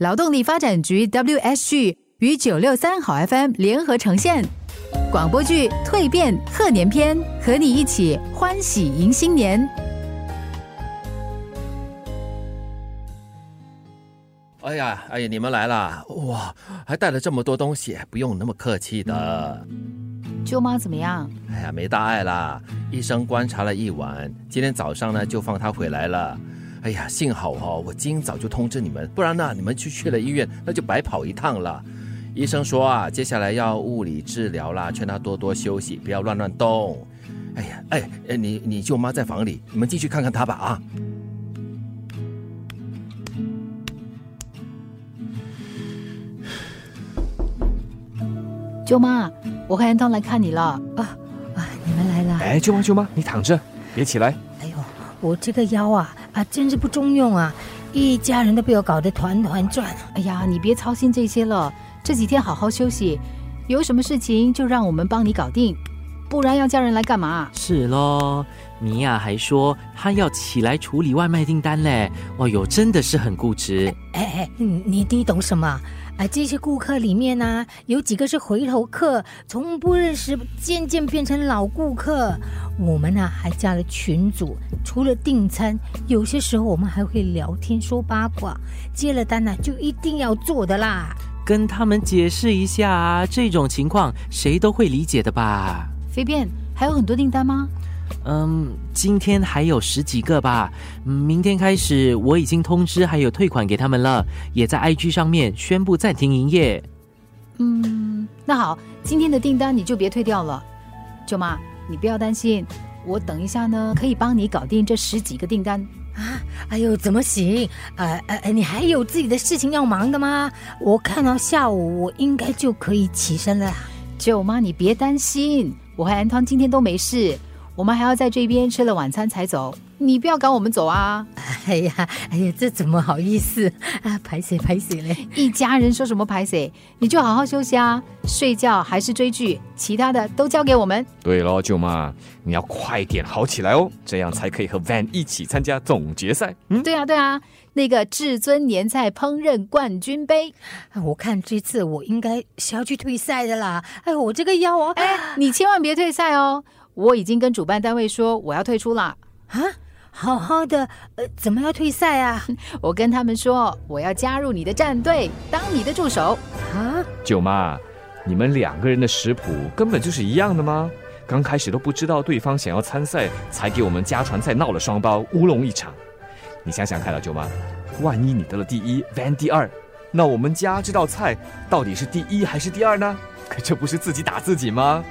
劳动力发展局 WSG 与九六三好 FM 联合呈现广播剧《蜕变贺年篇》，和你一起欢喜迎新年。哎呀，哎呀，你们来啦！哇，还带了这么多东西，不用那么客气的。舅妈怎么样？哎呀，没大碍啦。医生观察了一晚，今天早上呢就放他回来了。哎呀，幸好哦，我今早就通知你们，不然呢你们去去了医院，那就白跑一趟了。医生说啊，接下来要物理治疗啦，劝他多多休息，不要乱乱动。哎呀，哎，你你舅妈在房里，你们进去看看她吧啊。舅妈，我和安东来看你了啊啊！你们来了。哎，舅妈舅妈，你躺着，别起来。哎呦，我这个腰啊真是不中用啊！一家人都被我搞得团团转。哎呀，你别操心这些了，这几天好好休息，有什么事情就让我们帮你搞定，不然要叫人来干嘛？是喽，米娅还说她要起来处理外卖订单嘞。哦哟，真的是很固执。哎哎，你你懂什么？啊，这些顾客里面呢，有几个是回头客，从不认识渐渐变成老顾客。我们呢还加了群组，除了订餐，有些时候我们还会聊天说八卦。接了单呢，就一定要做的啦。跟他们解释一下啊，这种情况谁都会理解的吧？飞便还有很多订单吗？嗯，今天还有十几个吧。明天开始，我已经通知还有退款给他们了，也在 IG 上面宣布暂停营业。嗯，那好，今天的订单你就别退掉了。舅妈，你不要担心，我等一下呢可以帮你搞定这十几个订单啊。哎呦，怎么行？呃呃，你还有自己的事情要忙的吗？我看到下午我应该就可以起身了。舅妈，你别担心，我和安汤今天都没事。我们还要在这边吃了晚餐才走，你不要赶我们走啊！哎呀，哎呀，这怎么好意思啊？排谁排谁嘞？一家人说什么排谁？你就好好休息啊，睡觉还是追剧，其他的都交给我们。对喽，舅妈，你要快点好起来哦，这样才可以和 Van 一起参加总决赛。嗯，对啊，对啊，那个至尊年菜烹饪冠军杯，我看这次我应该是要去退赛的啦。哎，我这个腰啊，哎，你千万别退赛哦。我已经跟主办单位说我要退出了啊！好好的，呃，怎么要退赛啊？我跟他们说我要加入你的战队，当你的助手啊！舅妈，你们两个人的食谱根本就是一样的吗？刚开始都不知道对方想要参赛，才给我们家传菜闹了双包，乌龙一场。你想想看啊，舅妈，万一你得了第一，Van 第二，那我们家这道菜到底是第一还是第二呢？可这不是自己打自己吗？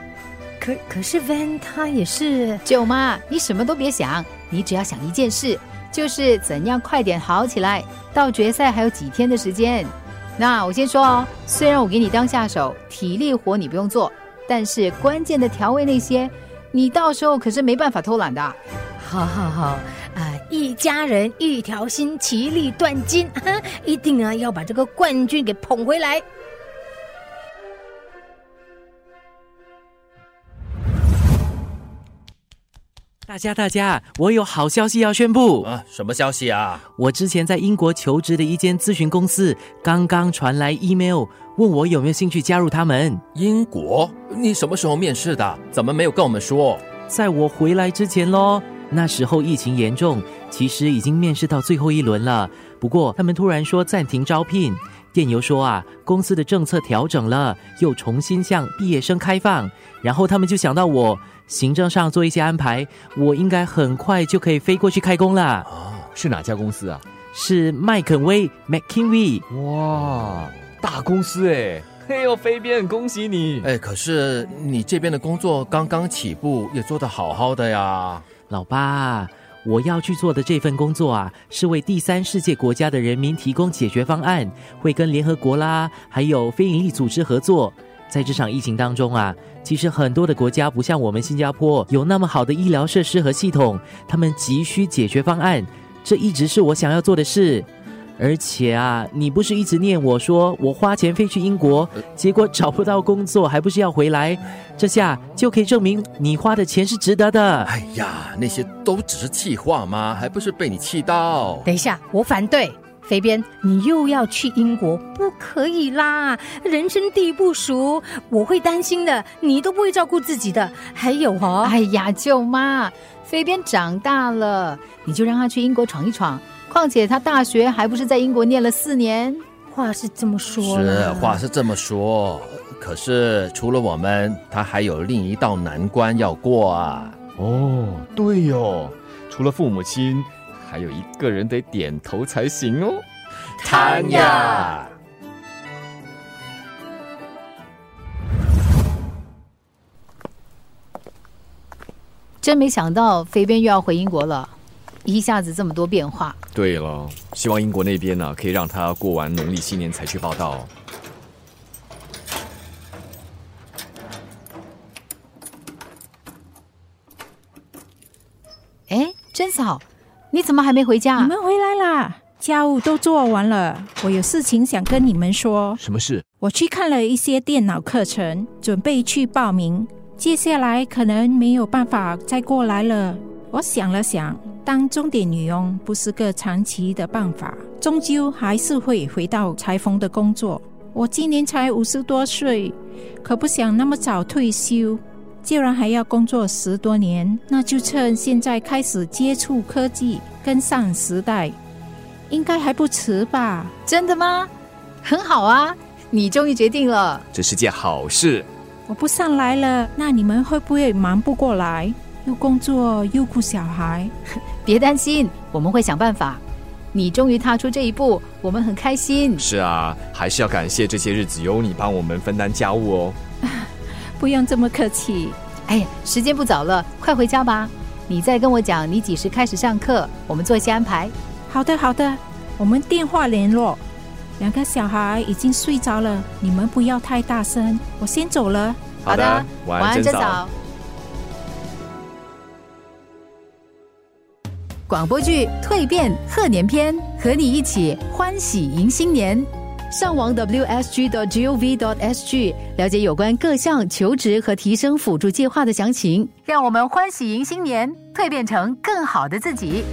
可可是 Van 他也是舅妈，你什么都别想，你只要想一件事，就是怎样快点好起来。到决赛还有几天的时间。那我先说哦，虽然我给你当下手，体力活你不用做，但是关键的调味那些，你到时候可是没办法偷懒的。好好好，啊，一家人一条心，其利断金，一定啊要把这个冠军给捧回来。大家，大家，我有好消息要宣布啊！什么消息啊？我之前在英国求职的一间咨询公司，刚刚传来 email，问我有没有兴趣加入他们。英国？你什么时候面试的？怎么没有跟我们说？在我回来之前喽。那时候疫情严重，其实已经面试到最后一轮了。不过他们突然说暂停招聘。电邮说啊，公司的政策调整了，又重新向毕业生开放。然后他们就想到我。行政上做一些安排，我应该很快就可以飞过去开工了。啊，是哪家公司啊？是麦肯威 （McKinsey）。哇，大公司哎！嘿呦，飞边，恭喜你！哎，可是你这边的工作刚刚起步，也做得好好的呀。老爸，我要去做的这份工作啊，是为第三世界国家的人民提供解决方案，会跟联合国啦，还有非营利组织合作。在这场疫情当中啊，其实很多的国家不像我们新加坡有那么好的医疗设施和系统，他们急需解决方案，这一直是我想要做的事。而且啊，你不是一直念我说我花钱飞去英国，结果找不到工作，还不是要回来？这下就可以证明你花的钱是值得的。哎呀，那些都只是气话吗？还不是被你气到？等一下，我反对。肥边，你又要去英国，不可以啦！人生地不熟，我会担心的，你都不会照顾自己的。还有哦，哎呀，舅妈，肥边长大了，你就让他去英国闯一闯。况且他大学还不是在英国念了四年？话是这么说是话是这么说，可是除了我们，他还有另一道难关要过啊。哦，对哟，除了父母亲，还有一个人得点头才行哦。谭呀，真没想到肥边又要回英国了，一下子这么多变化。对了，希望英国那边呢、可以让他过完农历新年才去报道。哎，珍嫂，你怎么还没回家？你们回来啦，家务都做完了。我有事情想跟你们说。什么事？我去看了一些电脑课程，准备去报名。接下来可能没有办法再过来了。我想了想，当钟点女佣不是个长期的办法，终究还是会回到裁缝的工作。我今年才五十多岁，可不想那么早退休。既然还要工作十多年，那就趁现在开始接触科技，跟上时代，应该还不迟吧？真的吗？很好啊，你终于决定了。这是件好事。我不上来了，那你们会不会忙不过来？又工作又顾小孩，别担心，我们会想办法。你终于踏出这一步，我们很开心。是啊，还是要感谢这些日子有你帮我们分担家务哦。不用这么客气。哎呀，时间不早了，快回家吧。你再跟我讲你几时开始上课，我们做一些安排。好的，好的，我们电话联络。两个小孩已经睡着了，你们不要太大声，我先走了。好的，晚安，珍珍广播剧《蜕变贺年篇》，和你一起欢喜迎新年。上网 wsg.gov.sg 了解有关各项求职和提升辅助计划的详情，让我们欢喜迎新年，蜕变成更好的自己。